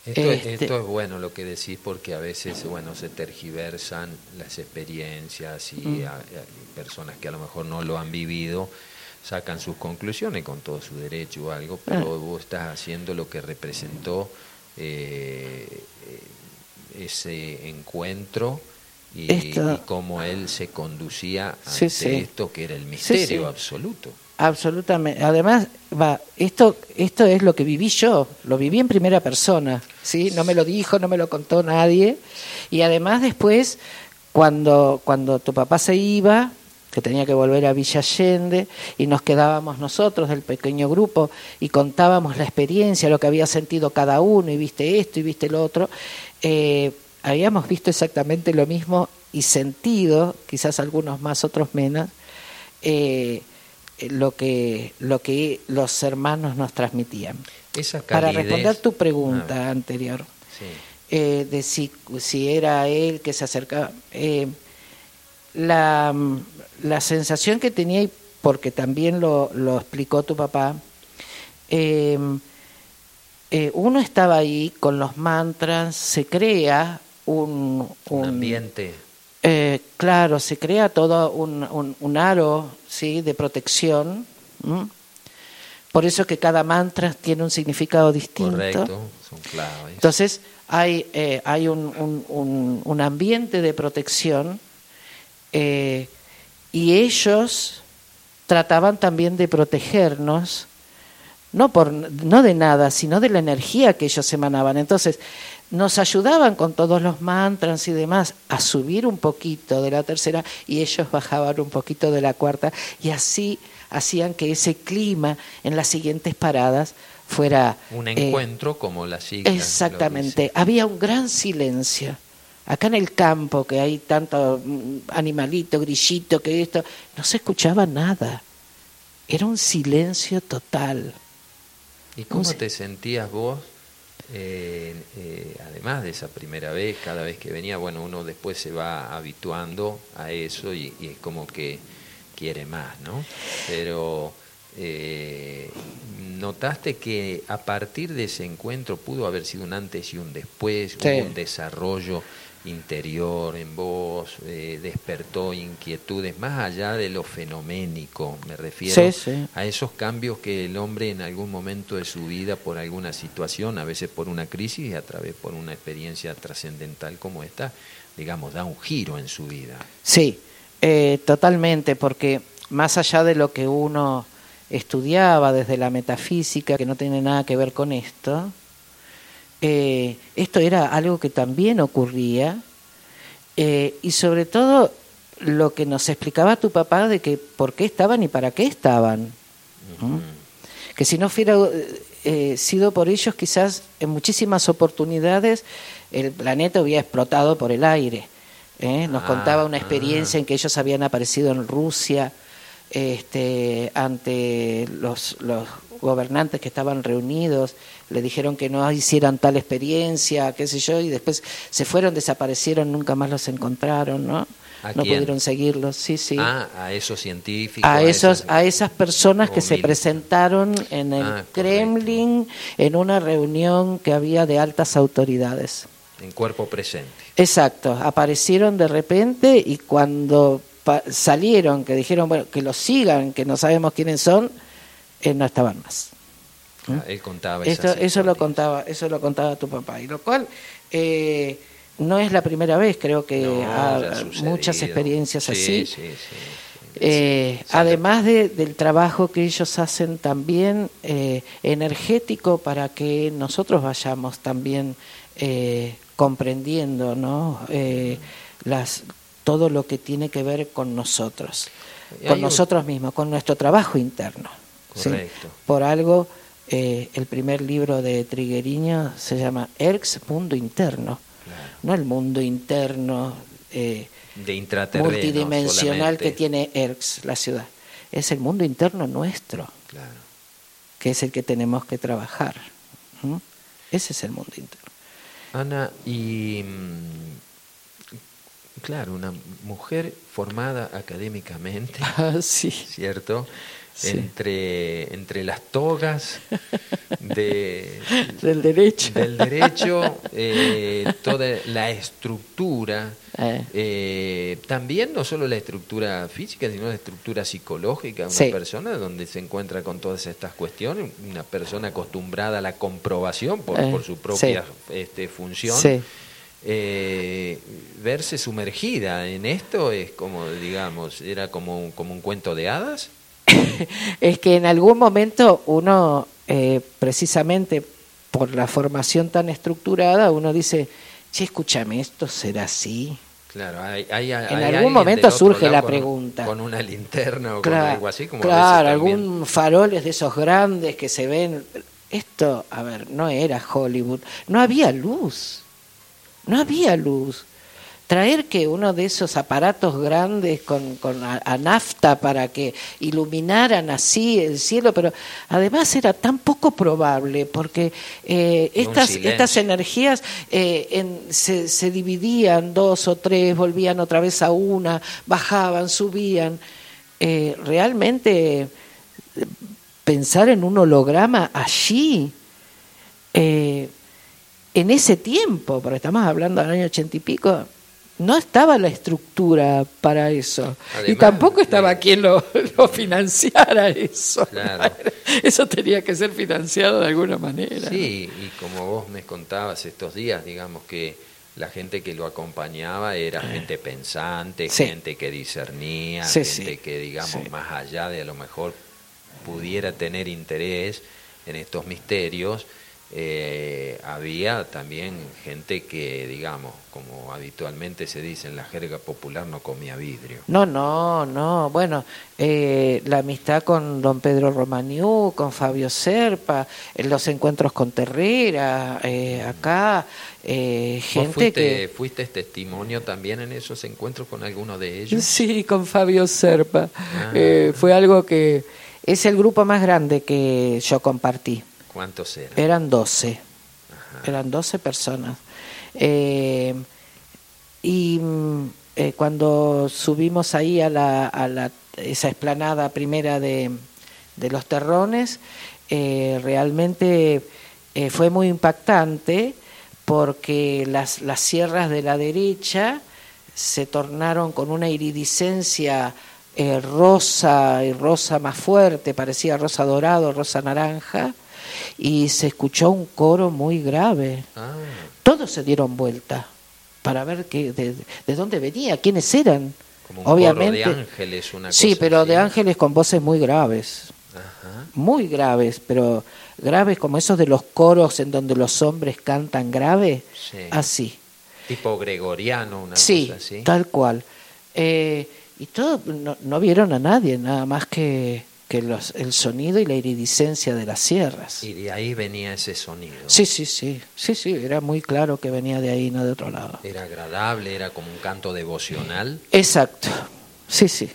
Esto, es- Este- esto es bueno lo que decís porque a veces bueno se tergiversan las experiencias y Mm. a- a- personas que a lo mejor no lo han vivido sacan sus conclusiones con todo su derecho o algo, pero Ah. vos estás haciendo lo que representó eh, eh, ese encuentro y, Esto- y cómo él se conducía Sí, ante sí. esto que era el misterio sí. absoluto. Absolutamente. Además, va, esto, esto es lo que viví yo, lo viví en primera persona, ¿sí? No me lo dijo, no me lo contó nadie. Y además después, cuando, cuando tu papá se iba, que tenía que volver a Villa Allende, y nos quedábamos nosotros del pequeño grupo y contábamos la experiencia, lo que había sentido cada uno, y viste esto y viste lo otro. Eh, habíamos visto exactamente lo mismo y sentido, quizás algunos más, otros menos, eh, lo, que, lo que los hermanos nos transmitían. Para responder tu pregunta anterior, eh, de si, si, era él que se acercaba, eh, la, la, sensación que tenía, y porque también lo, lo explicó tu papá, uno estaba ahí con los mantras, se crea un, un, ambiente. Eh, claro, se crea todo un, un, aro ¿sí? de protección. Por eso que cada mantra tiene un significado distinto. Correcto, son claves. Entonces, hay, eh, hay un, un, ambiente de protección eh, y ellos trataban también de protegernos, no, por, no de nada, sino de la energía que ellos emanaban. Entonces, nos ayudaban con todos los mantras y demás a subir un poquito de la tercera y ellos bajaban un poquito de la cuarta y así hacían que ese clima en las siguientes paradas fuera un eh, encuentro como la siguiente. Exactamente, había un gran silencio. Acá en el campo que hay tanto mm, animalito, grillito, que esto, no se escuchaba nada. Era un silencio total. ¿Y cómo te sentías vos eh, eh, además de esa primera vez, cada vez que venía, bueno, uno después se va habituando a eso y, es como que quiere más, ¿no? Pero eh, notaste que a partir de ese encuentro pudo haber sido un antes y un después, un desarrollo interior en vos, eh, despertó inquietudes más allá de lo fenoménico, me refiero a esos cambios que el hombre en algún momento de su vida, por alguna situación, a veces por una crisis y a través por una experiencia trascendental como esta, digamos, da un giro en su vida. Sí, eh, totalmente, porque más allá de lo que uno estudiaba desde la metafísica, que no tiene nada que ver con esto, eh, esto era algo que también ocurría eh, y sobre todo lo que nos explicaba tu papá de que por qué estaban y para qué estaban. Que si no hubiera eh, sido por ellos, quizás en muchísimas oportunidades el planeta hubiera explotado por el aire. Nos contaba una ah, experiencia ah. en que ellos habían aparecido en Rusia este, ante los, los gobernantes que estaban reunidos, le dijeron que no hicieran tal experiencia, qué sé yo, y después se fueron, desaparecieron, nunca más los encontraron, ¿no? no pudieron seguirlos, sí, sí. Ah, a esos científicos. A, esos, a esas personas que se presentaron en el ah, Kremlin en una reunión que había de altas autoridades. En cuerpo presente. Exacto, aparecieron de repente y cuando salieron, que dijeron, bueno, que los sigan, que no sabemos quiénes son, eh, no estaban más. Ah, él contaba Esto, eso lo contaba, eso lo contaba tu papá, y lo cual eh, no es la primera vez, creo que hay muchas experiencias así. Eh, además de, del trabajo que ellos hacen también energético para que nosotros vayamos también comprendiendo ¿no? las, todo lo que tiene que ver con nosotros, con nosotros mismos, con nuestro trabajo interno. Por algo, eh, el primer libro de Trigueriño se llama Erx Mundo Interno, no el mundo interno eh, de multidimensional que tiene Erx, la ciudad. Es el mundo interno nuestro, que es el que tenemos que trabajar. Ese es el mundo interno. Ana, y mm, claro, una mujer formada académicamente, [laughs] ah, sí. ¿cierto? entre, entre las togas de, [laughs] del derecho, del derecho eh, toda la estructura, eh. Eh, también no solo la estructura física, sino la estructura psicológica de una persona donde se encuentra con todas estas cuestiones, una persona acostumbrada a la comprobación por, por su propia este, función. Verse sumergida en esto es como, digamos, era como, como un cuento de hadas. [coughs] es que en algún momento uno, eh, precisamente por la formación tan estructurada, uno dice, che, escúchame, ¿esto será así? Claro, hay, hay- hay En algún momento surge la con- pregunta. Con una linterna o con algo así, como claro algún faroles de esos grandes que se ven. Esto, a ver, no era Hollywood, no había luz, no había luz. Traer que uno de esos aparatos grandes con, con a, a nafta para que iluminaran así el cielo, pero además era tan poco probable porque eh, estas, estas energías eh, en- se, se dividían dos o tres, volvían otra vez a una, bajaban, subían. Eh, realmente pensar en un holograma allí, eh, en ese tiempo, porque estamos hablando del año ochenta y pico, no estaba la estructura para eso. y tampoco estaba eh, quien lo, lo financiara eso. Claro. [laughs] Eso tenía que ser financiado de alguna manera. Sí, y como vos me contabas estos días, digamos que la gente que lo acompañaba era gente pensante, Eh. Sí. gente que discernía, Sí, gente sí. que, digamos, más allá de a lo mejor pudiera tener interés en estos misterios, eh, había también gente que, digamos, como habitualmente se dice en la jerga popular, no comía vidrio. No, no, no. Bueno, eh, la amistad con don Pedro Romaniú, con Fabio Serpa, los encuentros con Terrera, eh, acá, eh, ¿Vos gente fuiste, que... fuiste testimonio también en esos encuentros con alguno de ellos? Sí, con Fabio Serpa. Ah. Eh, fue algo que... Es el grupo más grande que yo compartí. ¿Cuántos eran? Eran 12. Eran 12 personas. Eh, y mm, eh, cuando subimos ahí a, la, a la, esa explanada primera de, de los terrones, eh, realmente eh, fue muy impactante porque las, las sierras de la derecha se tornaron con una iridiscencia eh, rosa y rosa más fuerte, parecía rosa dorado, rosa naranja, y se escuchó un coro muy grave. Ah, Todos se dieron vuelta para ver qué, de, de dónde venía, quiénes eran. como un Obviamente. coro de ángeles, una sí, cosa pero así. de ángeles con voces muy graves, Ajá. muy graves, pero graves como esos de los coros en donde los hombres cantan grave, Sí. así. Tipo gregoriano, una Sí, cosa así. tal cual. Eh, y todo, no, no vieron a nadie, nada más que, que los, el sonido y la iridiscencia de las sierras. Y de ahí venía ese sonido. Sí, sí, sí, sí, sí, era muy claro que venía de ahí, no de otro lado. Era agradable, era como un canto devocional. Exacto, sí, sí,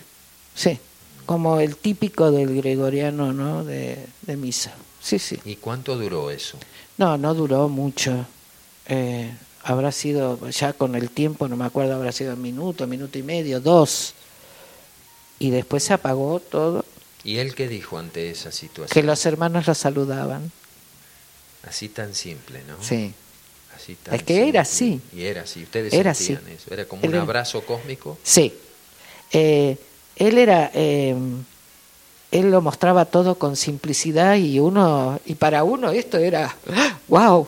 sí, como el típico del gregoriano, ¿no? De, de misa, sí, sí. ¿Y cuánto duró eso? No, no duró mucho. Eh, habrá sido, ya con el tiempo, no me acuerdo, habrá sido un minuto, minuto y medio, dos. Y después se apagó todo, ¿Y él qué dijo ante esa situación? que los hermanos lo saludaban. Así tan simple, ¿no? Sí. Así tan Es que era así. Y era así. Ustedes Era sentían así. eso. Era como Él un era- abrazo cósmico. Sí. Eh, él era, eh, él lo mostraba todo con simplicidad y uno, y para uno esto era, [gasps] wow,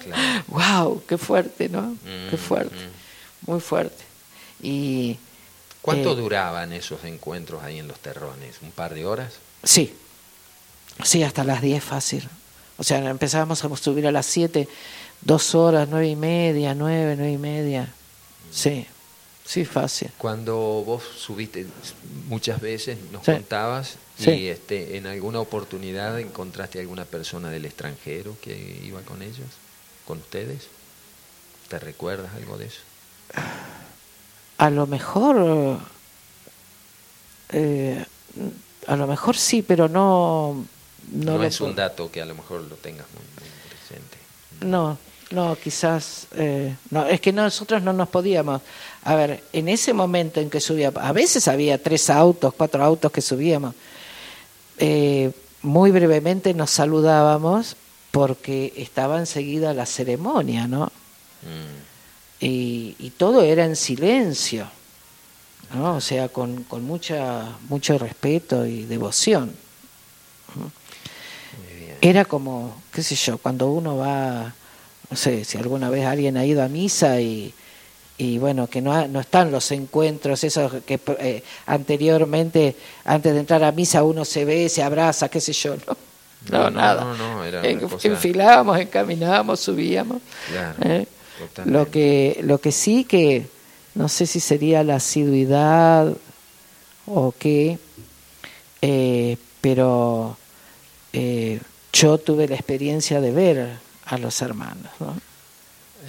Claro. [laughs] wow, qué fuerte, ¿no? qué Mm, fuerte, mm. muy fuerte. Y ¿Cuánto Eh, duraban esos encuentros ahí en los terrones? ¿Un par de horas? sí, sí, hasta las 10 fácil. O sea, empezábamos a subir a las 7, dos horas, nueve y media, nueve, nueve y media. Sí, sí, fácil. Cuando vos subiste muchas veces, nos Sí. contabas, Sí. y este, en alguna oportunidad encontraste alguna persona del extranjero que iba con ellos, con ustedes. ¿Te recuerdas algo de eso? A lo mejor, eh, a lo mejor sí, pero no, no, es un dato que a lo mejor lo tengas muy, muy presente. No, no, quizás, eh, no, es que nosotros no nos podíamos. A ver, en ese momento en que subíamos, a veces había tres autos, cuatro autos que subíamos. Eh, muy brevemente nos saludábamos porque estaba enseguida la ceremonia, ¿no? Mm. Y, y todo era en silencio, ¿no? o sea, con, con mucha, mucho respeto y devoción. Era como, qué sé yo, cuando uno va, no sé, si alguna vez alguien ha ido a misa y, y bueno, que no, ha- no están los encuentros, esos que eh, anteriormente, antes de entrar a misa, uno se ve, se abraza, qué sé yo, ¿no? No, No, nada. no, no, era En- cosa- Enfilábamos, encaminábamos, subíamos. Claro, ¿eh? Totalmente. Lo que, lo que sí que no sé si sería la asiduidad o qué, eh, pero eh, yo tuve la experiencia de ver a los hermanos. ¿no?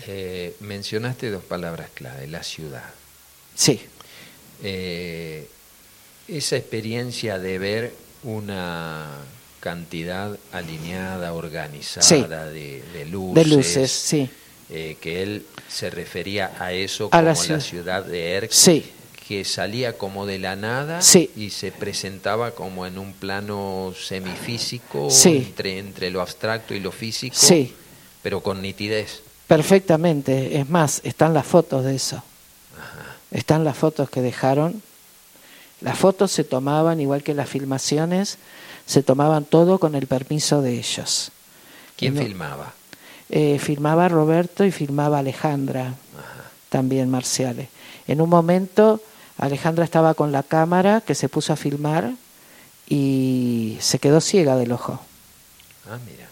Eh, mencionaste dos palabras clave, la ciudad. Sí. Esa experiencia de ver una cantidad alineada, organizada de, de luces. De luces, sí. Eh, que él se refería a eso como la la ciudad. ciudad, de Sí, que salía como de la nada Sí. y se presentaba como en un plano semifísico Sí. entre, entre lo abstracto y lo físico, pero con nitidez. perfectamente. Es más, están las fotos de eso. Están las fotos que dejaron. Las fotos se tomaban, igual que las filmaciones, se tomaban todo con el permiso de ellos. ¿Quién No. filmaba? Eh, filmaba Roberto y filmaba Alejandra, Ajá. también Marciales. En un momento Alejandra estaba con la cámara que se puso a filmar y se quedó ciega del ojo. Ah, mira.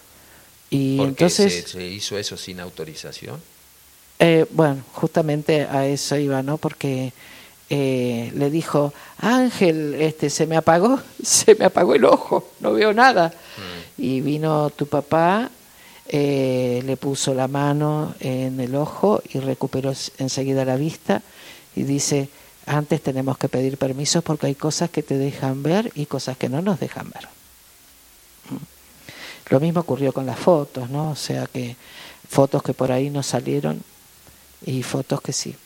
Y ¿Por qué entonces, se, se hizo eso sin autorización? eh, bueno, justamente a eso iba, ¿no? Porque eh, le dijo, Ángel, este, se me apagó, [laughs] se me apagó el ojo, no veo nada. Mm. Y vino tu papá, eh, le puso la mano en el ojo y recuperó enseguida la vista y dice, antes tenemos que pedir permisos porque hay cosas que te dejan ver y cosas que no nos dejan ver. Lo mismo ocurrió con las fotos, ¿no? O sea que fotos que por ahí no salieron y fotos que sí.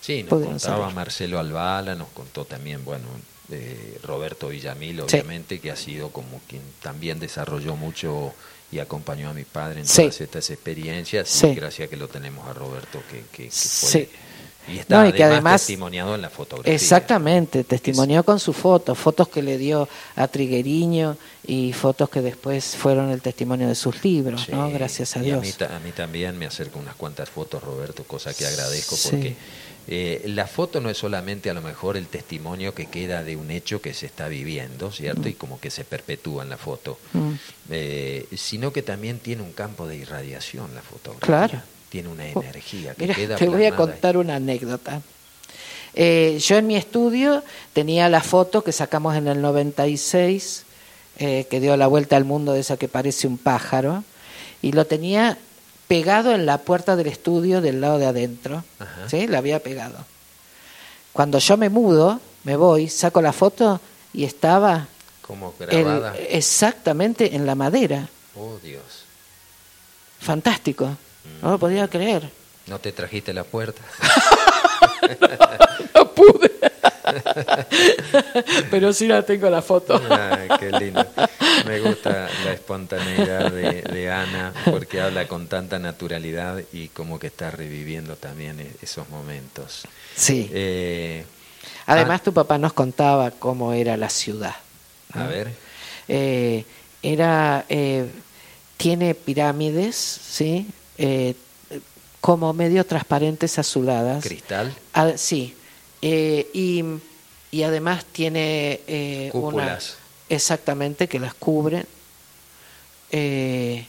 Sí, nos contaba salir. Marcelo Albala, nos contó también, bueno, eh, Roberto Villamil, Sí. obviamente, que ha sido como quien también desarrolló mucho y acompañó a mi padre en Sí. todas estas experiencias. Sí. Y gracias que lo tenemos a Roberto, que, que- que fue. Sí. Y está No, y que además, testimoniado en la fotografía. Exactamente, testimonió con su foto, fotos que le dio a Trigueriño y fotos que después fueron el testimonio de sus libros, ¿no? Gracias a y Dios. mí, a mí también me acerca unas cuantas fotos, Roberto, cosa que agradezco porque eh, la foto no es solamente a lo mejor el testimonio que queda de un hecho que se está viviendo, ¿cierto? Y como que se perpetúa en la foto, Mm. eh, sino que también tiene un campo de irradiación la fotografía. Claro. Tiene una Oh, energía que Mira, queda te voy a ahí. contar una anécdota. Eh, yo en mi estudio tenía la foto que sacamos en el 96, eh, que dio la vuelta al mundo de esa que parece un pájaro, y lo tenía pegado en la puerta del estudio del lado de adentro. Ajá. ¿sí? La había pegado. Cuando yo me mudo, me voy, saco la foto y estaba Como el- grabada. exactamente en la madera. Oh, Dios. Fantástico. No lo podía creer. ¿No te trajiste la puerta? [laughs] No pude. [laughs] Pero sí la tengo la foto. Ay, qué lindo. Me gusta la espontaneidad de, de Ana porque habla con tanta naturalidad y como que está reviviendo también e- esos momentos. Sí. Eh, Además, tu papá nos contaba cómo era la ciudad. a ver, Eh, era, eh, tiene pirámides, ¿sí? Eh, como medio transparentes azuladas. cristal, Ah, sí. Eh, y, y además tiene eh, una. Cúpulas. Exactamente, que las cubren. Eh,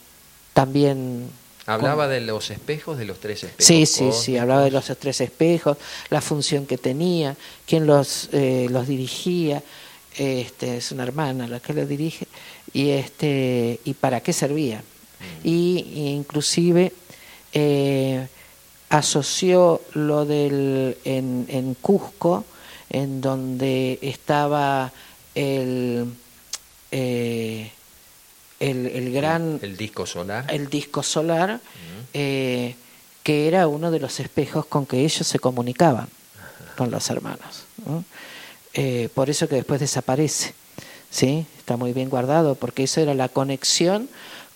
también. hablaba de los espejos, de los tres espejos. Sí, sí, sí, hablaba de los tres espejos, la función que tenía, quién los, eh, los dirigía, este, es una hermana la que los dirige, y, este, y para qué servían. Y, y inclusive eh, asoció lo del en, en Cusco, en donde estaba el, eh, el, el gran El disco solar. el disco solar, Mm. eh, que era uno de los espejos con que ellos se comunicaban con los hermanos. ¿no? Eh, por eso que después desaparece. ¿sí? Está muy bien guardado, porque eso era la conexión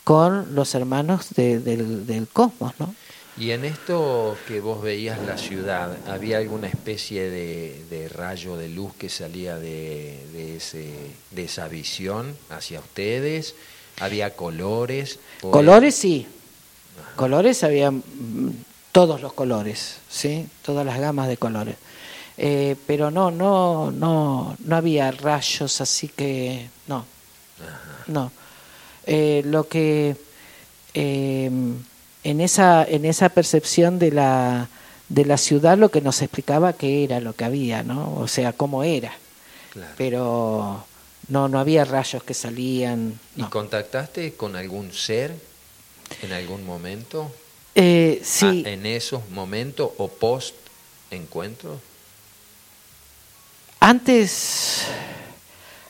con los hermanos de- del, del cosmos. ¿no? Y en esto que vos veías la ciudad, ¿había alguna especie de, de rayo de luz que salía de, de, ese, de esa visión hacia ustedes? ¿Había colores? ¿O- Colores sí. Colores había mm, todos los colores, ¿sí? Todas las gamas de colores. Eh, pero no, no, no, no había rayos, así que no, no. Eh, lo que eh, en esa en esa percepción de la de la ciudad lo que nos explicaba qué era lo que había, ¿no? O sea, cómo era. Claro. Pero no, no había rayos que salían. ¿Y no. contactaste con algún ser en algún momento? Eh, sí, Ah, en esos momentos o post encuentro? antes,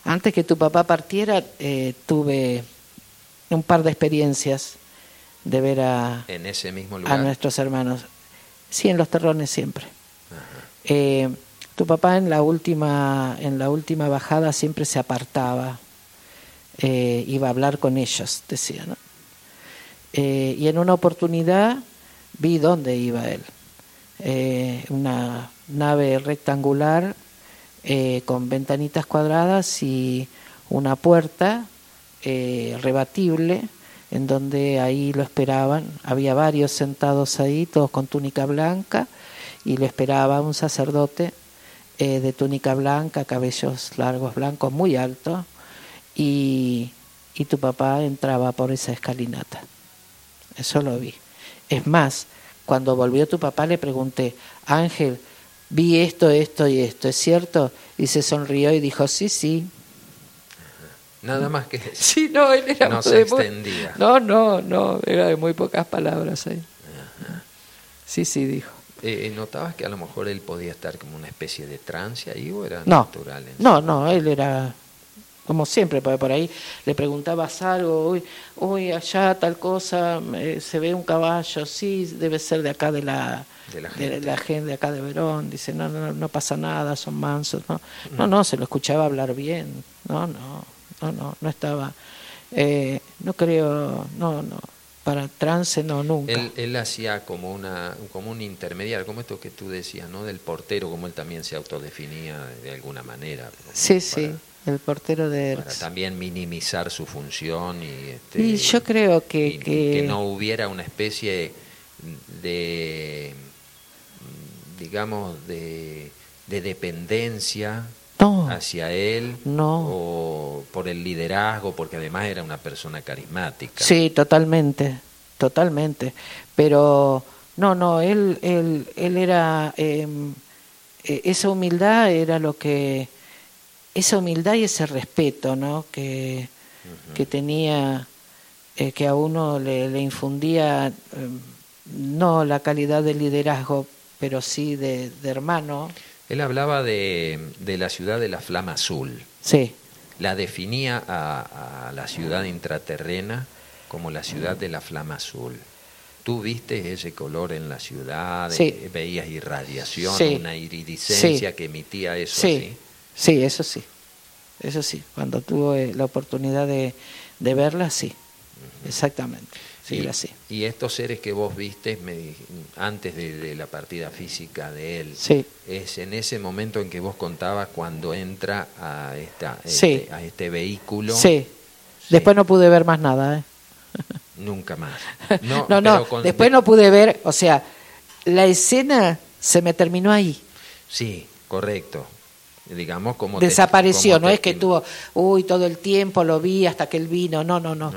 antes que tu papá partiera, eh, tuve un par de experiencias de ver a, En ese mismo a lugar. nuestros hermanos. Sí, en los terrones siempre. Eh, tu papá en la última en la última bajada siempre se apartaba, eh, iba a hablar con ellos, decía, ¿no? Eh, y en una oportunidad vi dónde iba él. Una nave rectangular con ventanitas cuadradas y una puerta rebatible en donde ahí lo esperaban. Había varios sentados ahí, todos con túnica blanca, y lo esperaba un sacerdote eh, de túnica blanca, cabellos largos blancos, muy alto, y, y tu papá entraba por esa escalinata. Eso lo vi. Es más, cuando volvió tu papá le pregunté, Ángel, vi esto, esto y esto, ¿es cierto? Y se sonrió y dijo, sí, sí. Nada más que [laughs] eso. Sí, no, él era No se extendía. No, no, no, era de muy pocas palabras ahí. Sí, sí, dijo. Eh, ¿Notabas que a lo mejor él podía estar como una especie de trance ahí o era No, natural? no, no, él era como siempre, porque por ahí le preguntabas algo, uy, uy allá tal cosa, eh, se ve un caballo, sí, debe ser de acá de la, De la de gente. la gente de acá de Verón, dice, no, no, no pasa nada, son mansos, no, no, no, se lo escuchaba hablar bien, no, no, no, no, no estaba, eh, no creo, no, no, para trance no, nunca. Él, él hacía como una como un intermediario, como esto que tú decías, ¿no? Del portero, como él también se autodefinía de, alguna manera. sí, para- sí, el portero de Para Erx. también minimizar su función y, este, Y yo creo que, y que, no hubiera una especie de, digamos, de, de dependencia no, hacia él No. o por el liderazgo, porque además era una persona carismática. Sí, totalmente, totalmente. Pero no, no, él, él, él era, eh, eh, esa humildad era lo que, esa humildad y ese respeto, ¿no? Que, que tenía, eh, que a uno le, le infundía, eh, no la calidad de liderazgo, pero sí de, de hermano. Él hablaba de, de la ciudad de la flama azul. Sí, La definía a, a la ciudad intraterrena como la ciudad de la flama azul. ¿Tú viste ese color en la ciudad? Sí. ¿Veías irradiación, Sí. una iridiscencia Sí. que emitía eso sí, sí, eso sí, eso sí. Cuando tuve la oportunidad de, de verla, sí, exactamente, sí, y, estos seres que vos viste me antes de, de la partida física de él, Sí, es en ese momento en que vos contabas cuando entra a, esta, Sí. este, a este vehículo. sí. Después no pude ver más nada, ¿eh? [laughs] Nunca más. [laughs] No, No, no, con- después no pude ver, o sea, la escena se me terminó ahí. Sí, correcto. Digamos como te- Desapareció, como no te- es que tuvo, uy, todo el tiempo lo vi hasta que él vino, no, no, no.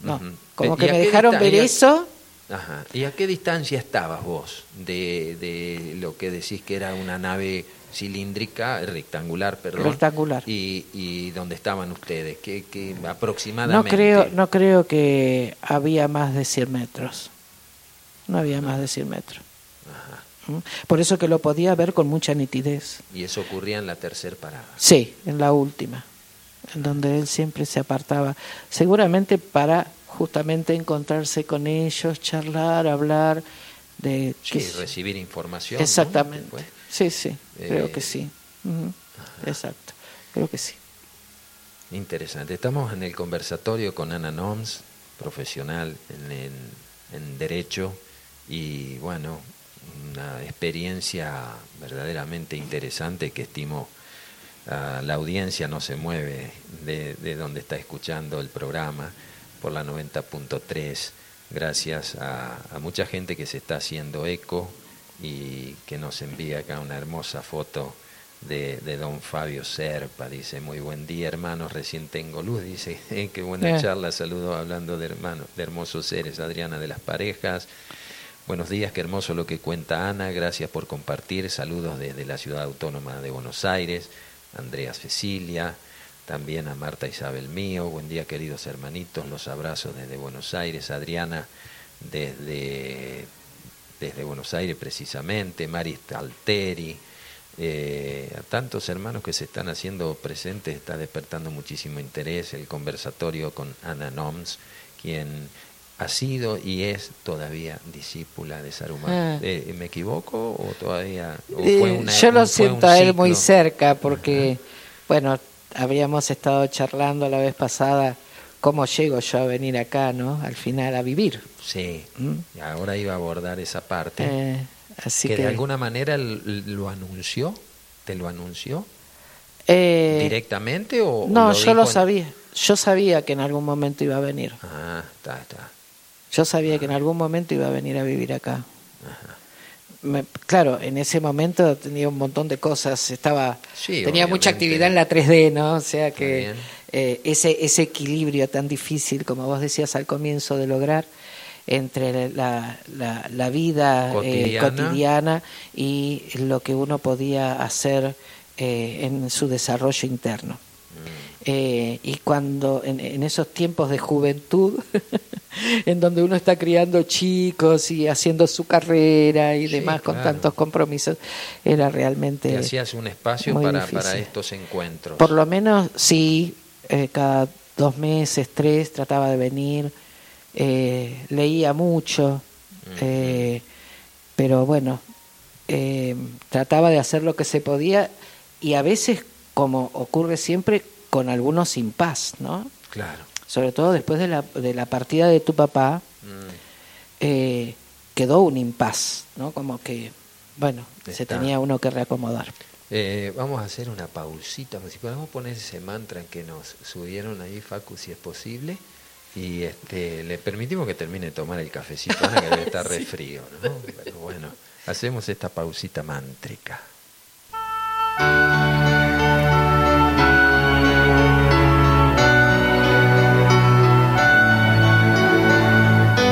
No, Ujú. Como ¿Y que me dejaron ver eso. Ajá. ¿Y a qué distancia estabas vos de, de lo que decís que era una nave cilíndrica, rectangular, perdón? Rectangular. Y, y dónde estaban ustedes? ¿Qué, qué No aproximadamente? creo, no creo que había más de 100 metros. No había más de 100 metros. Ajá. ¿Mm? Por eso que lo podía ver con mucha nitidez. Y eso ocurría en la tercera parada. Sí, en la última, en donde él siempre se apartaba, seguramente para justamente encontrarse con ellos, charlar, hablar de... Sí, recibir información. Exactamente. Sí, sí, creo Eh, que sí. Ujú, Exacto, creo que sí. Interesante. Estamos en el conversatorio con Ana Noms, profesional en, en- en Derecho, y bueno, una experiencia verdaderamente interesante que estimo ah, la audiencia no se mueve de, de donde está escuchando el programa por la 90.3, gracias a, a mucha gente que se está haciendo eco y que nos envía acá una hermosa foto de, de don Fabio Serpa. Dice, muy buen día hermanos, recién tengo luz. Dice, [laughs] qué buena Eh. charla, saludos hablando de hermanos, de hermosos seres. Adriana de las parejas. Buenos días, qué hermoso lo que cuenta Ana, gracias por compartir, saludos desde la ciudad autónoma de Buenos Aires, Andrea Cecilia, también a Marta Isabel Mío, buen día queridos hermanitos, los abrazos desde Buenos Aires, Adriana desde, desde Buenos Aires precisamente, Maris Alteri, eh, a tantos hermanos que se están haciendo presentes, está despertando muchísimo interés el conversatorio con Ana Noms, quien ha sido y es todavía discípula de Saruman. Ah. Eh, ¿Me equivoco o todavía? Eh, yo lo siento a él muy cerca porque, bueno, habíamos estado charlando la vez pasada cómo llego yo a venir acá, ¿no? Al final a vivir. Sí, ¿Mm? ahora iba a abordar esa parte. Eh, así que, de alguna manera lo anunció, ¿te lo anunció? Eh, ¿Directamente o No, yo lo sabía. Yo sabía que en algún momento iba a venir. Ah, está, está. Yo sabía que en algún momento iba a venir a vivir acá. Ajá claro, en ese momento tenía un montón de cosas, estaba tenía mucha actividad en la 3D, ¿no? O sea que eh, ese, ese equilibrio tan difícil, como vos decías al comienzo, de lograr entre la, la, vida eh, cotidiana. y lo que uno podía hacer eh, en su desarrollo interno. Eh, y cuando en, esos tiempos de juventud, [laughs] en donde uno está criando chicos y haciendo su carrera y demás con tantos compromisos, era realmente... hacías un espacio para, para, estos encuentros. Por lo menos sí, eh, cada dos meses, tres, trataba de venir, eh, leía mucho, pero bueno, trataba de hacer lo que se podía y a veces, como ocurre siempre, con algunos impas, ¿no? Claro. Sobre todo después de la, de la partida de tu papá, mm. eh, quedó un impas, ¿no? Como que, bueno, se tenía uno que reacomodar. Eh, vamos a hacer una pausita, si podemos poner ese mantra que nos subieron ahí, Facu, si es posible, y este, le permitimos que termine de tomar el cafecito, que debe estar [laughs] re frío, ¿no? Pero bueno, hacemos esta pausita mántrica.